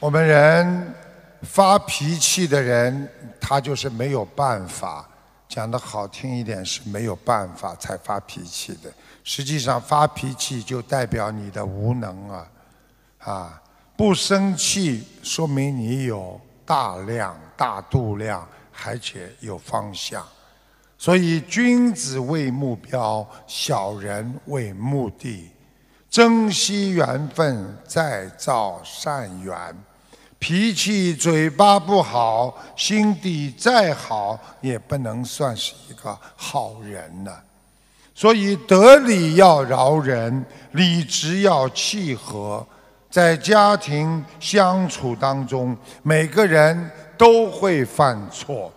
我们人发脾气的人，他就是没有办法。讲的好听一点是没有办法才发脾气的，实际上发脾气就代表你的无能啊！啊，不生气说明你有大量、大度量，而且有方向。所以君子为目标，小人为目的。珍惜缘分，再造善缘。脾气嘴巴不好，心地再好也不能算是一个好人呢。所以得理要饶人，理直要气和。在家庭相处当中，每个人都会犯错，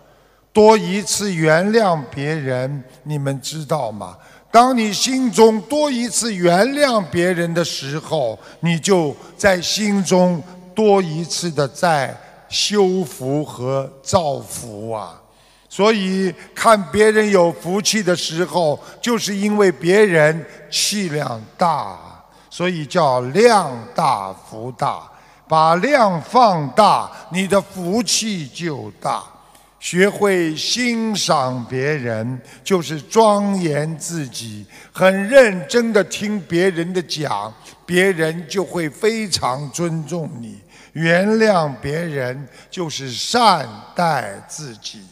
多一次原谅别人，你们知道吗？当你心中多一次原谅别人的时候，你就在心中。多一次的在修福和造福啊，所以看别人有福气的时候，就是因为别人气量大，所以叫量大福大。把量放大，你的福气就大。学会欣赏别人，就是庄严自己。很认真的听别人的讲，别人就会非常尊重你。原谅别人就是善待自己。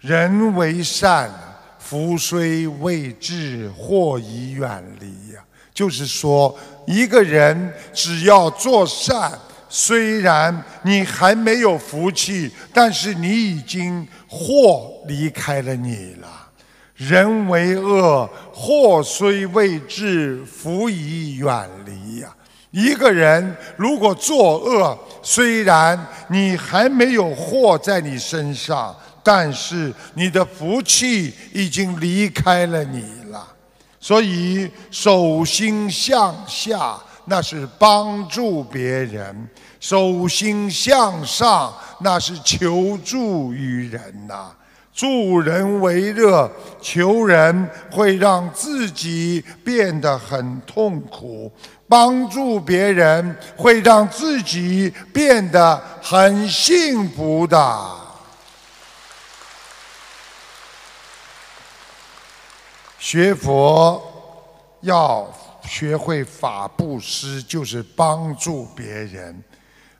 人为善，福虽未至，祸已远离呀。就是说，一个人只要做善，虽然你还没有福气，但是你已经祸离开了你了。人为恶，祸虽未至，福已远离呀。一个人如果作恶，虽然你还没有祸在你身上，但是你的福气已经离开了你了。所以手心向下，那是帮助别人；手心向上，那是求助于人呐。助人为乐，求人会让自己变得很痛苦。帮助别人会让自己变得很幸福的。学佛要学会法布施，就是帮助别人，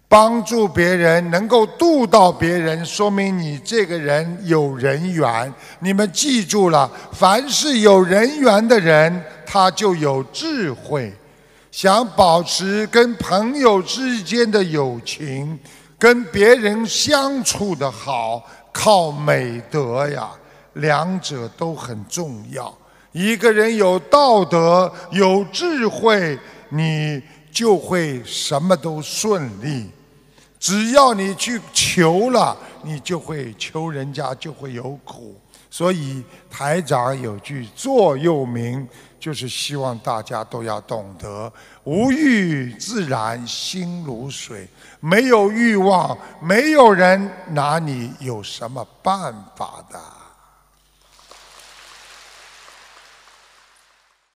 帮助别人能够度到别人，说明你这个人有人缘。你们记住了，凡是有人缘的人，他就有智慧。想保持跟朋友之间的友情，跟别人相处的好，靠美德呀，两者都很重要。一个人有道德、有智慧，你就会什么都顺利。只要你去求了，你就会求人家就会有苦。所以台长有句座右铭。就是希望大家都要懂得无欲自然心如水，没有欲望，没有人拿你有什么办法的。